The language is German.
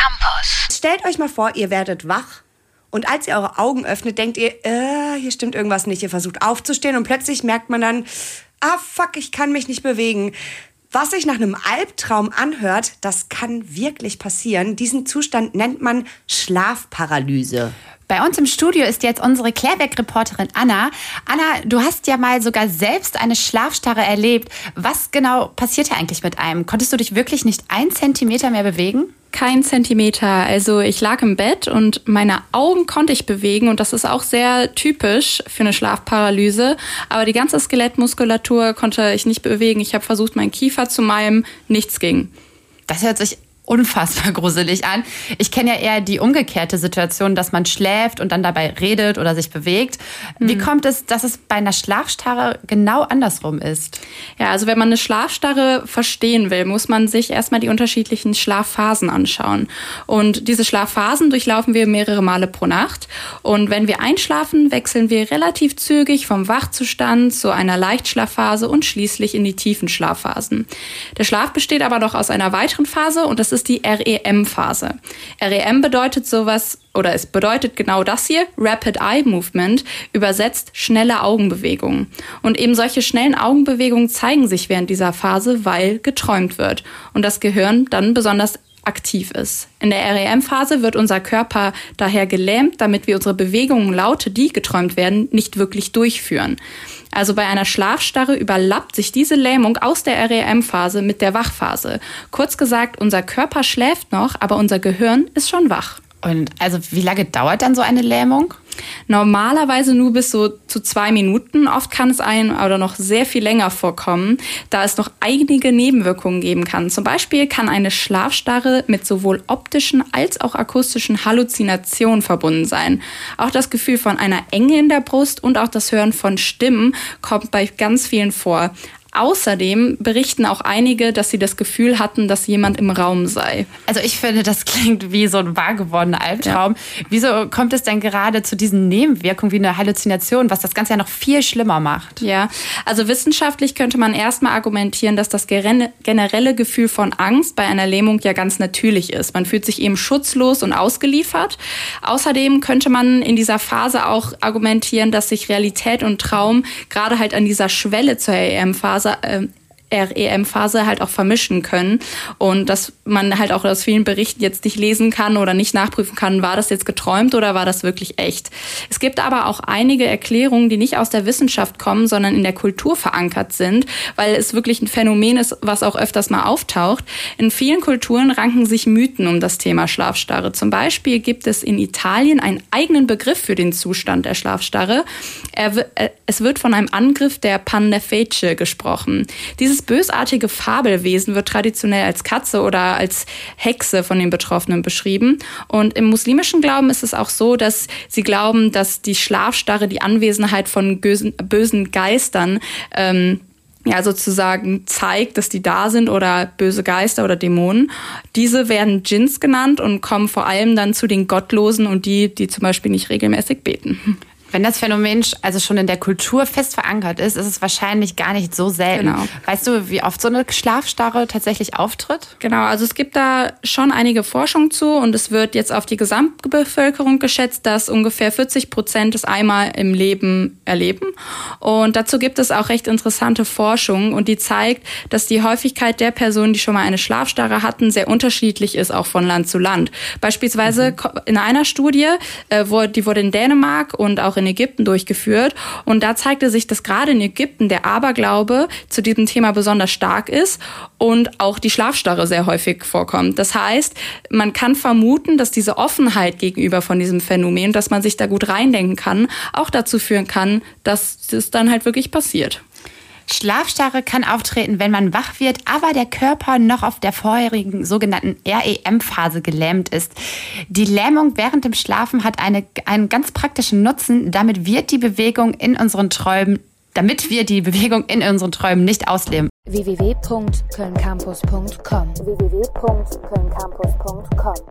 Campus. Stellt euch mal vor, ihr werdet wach und als ihr eure Augen öffnet, denkt ihr, äh, hier stimmt irgendwas nicht. Ihr versucht aufzustehen und plötzlich merkt man dann, ah fuck, ich kann mich nicht bewegen. Was sich nach einem Albtraum anhört, das kann wirklich passieren. Diesen Zustand nennt man Schlafparalyse. Bei uns im Studio ist jetzt unsere Klärwerk-Reporterin Anna. Anna, du hast ja mal sogar selbst eine Schlafstarre erlebt. Was genau passierte eigentlich mit einem? Konntest du dich wirklich nicht ein Zentimeter mehr bewegen? Kein Zentimeter. Also ich lag im Bett und meine Augen konnte ich bewegen und das ist auch sehr typisch für eine Schlafparalyse. Aber die ganze Skelettmuskulatur konnte ich nicht bewegen. Ich habe versucht, meinen Kiefer zu malmen. Nichts ging. Das hört sich unfassbar gruselig an. Ich kenne ja eher die umgekehrte Situation, dass man schläft und dann dabei redet oder sich bewegt. Wie mhm. kommt es, dass es bei einer Schlafstarre genau andersrum ist? Ja, also wenn man eine Schlafstarre verstehen will, muss man sich erstmal die unterschiedlichen Schlafphasen anschauen. Und diese Schlafphasen durchlaufen wir mehrere Male pro Nacht. Und wenn wir einschlafen, wechseln wir relativ zügig vom Wachzustand zu einer Leichtschlafphase und schließlich in die tiefen Schlafphasen. Der Schlaf besteht aber noch aus einer weiteren Phase und das ist ist die REM-Phase. REM bedeutet sowas, oder es bedeutet genau das hier, Rapid Eye Movement, übersetzt schnelle Augenbewegungen. Und eben solche schnellen Augenbewegungen zeigen sich während dieser Phase, weil geträumt wird und das Gehirn dann besonders aktiv ist. In der REM-Phase wird unser Körper daher gelähmt, damit wir unsere Bewegungen, Laute, die geträumt werden, nicht wirklich durchführen. Also bei einer Schlafstarre überlappt sich diese Lähmung aus der REM-Phase mit der Wachphase. Kurz gesagt, unser Körper schläft noch, aber unser Gehirn ist schon wach. Und also wie lange dauert dann so eine Lähmung? Normalerweise nur bis so zu zwei Minuten. Oft kann es einem aber noch sehr viel länger vorkommen, da es noch einige Nebenwirkungen geben kann. Zum Beispiel kann eine Schlafstarre mit sowohl optischen als auch akustischen Halluzinationen verbunden sein. Auch das Gefühl von einer Enge in der Brust und auch das Hören von Stimmen kommt bei ganz vielen vor. Außerdem berichten auch einige, dass sie das Gefühl hatten, dass jemand im Raum sei. Also ich finde, das klingt wie so ein wahr gewordener Albtraum. Ja. Wieso kommt es denn gerade zu diesen Nebenwirkungen wie eine Halluzination, was das Ganze ja noch viel schlimmer macht? Ja, also wissenschaftlich könnte man erstmal argumentieren, dass das generelle Gefühl von Angst bei einer Lähmung ja ganz natürlich ist. Man fühlt sich eben schutzlos und ausgeliefert. Außerdem könnte man in dieser Phase auch argumentieren, dass sich Realität und Traum gerade halt an dieser Schwelle zur EM-Phase Phase äh, REM-Phase halt auch vermischen können und dass man halt auch aus vielen Berichten jetzt nicht lesen kann oder nicht nachprüfen kann, war das jetzt geträumt oder war das wirklich echt. Es gibt aber auch einige Erklärungen, die nicht aus der Wissenschaft kommen, sondern in der Kultur verankert sind, weil es wirklich ein Phänomen ist, was auch öfters mal auftaucht. In vielen Kulturen ranken sich Mythen um das Thema Schlafstarre. Zum Beispiel gibt es in Italien einen eigenen Begriff für den Zustand der Schlafstarre. Äh, es wird von einem Angriff der Pannefice gesprochen. Dieses dieses bösartige Fabelwesen wird traditionell als Katze oder als Hexe von den Betroffenen beschrieben. Und im muslimischen Glauben ist es auch so, dass sie glauben, dass die Schlafstarre die Anwesenheit von bösen, Geistern ähm, ja sozusagen zeigt, dass die da sind oder böse Geister oder Dämonen. Diese werden Djinns genannt und kommen vor allem dann zu den Gottlosen und die, die zum Beispiel nicht regelmäßig beten. Wenn das Phänomen also schon in der Kultur fest verankert ist, ist es wahrscheinlich gar nicht so selten. Genau. Weißt du, wie oft so eine Schlafstarre tatsächlich auftritt? Genau, also es gibt da schon einige Forschung zu und es wird jetzt auf die Gesamtbevölkerung geschätzt, dass ungefähr 40 Prozent es einmal im Leben erleben. Und dazu gibt es auch recht interessante Forschung und die zeigt, dass die Häufigkeit der Personen, die schon mal eine Schlafstarre hatten, sehr unterschiedlich ist, auch von Land zu Land. Beispielsweise mhm. in einer Studie, äh, die wurde in Dänemark und auch in Ägypten durchgeführt. Und da zeigte sich, dass gerade in Ägypten der Aberglaube zu diesem Thema besonders stark ist und auch die Schlafstarre sehr häufig vorkommt. Das heißt, man kann vermuten, dass diese Offenheit gegenüber von diesem Phänomen, dass man sich da gut reindenken kann, auch dazu führen kann, dass es dann halt wirklich passiert. Schlafstarre kann auftreten, wenn man wach wird, aber der Körper noch auf der vorherigen sogenannten REM-Phase gelähmt ist. Die Lähmung während dem Schlafen hat eine, einen ganz praktischen Nutzen. Damit wird die Bewegung in unseren Träumen, damit wir die Bewegung in unseren Träumen nicht ausleben. www.kölncampus.com www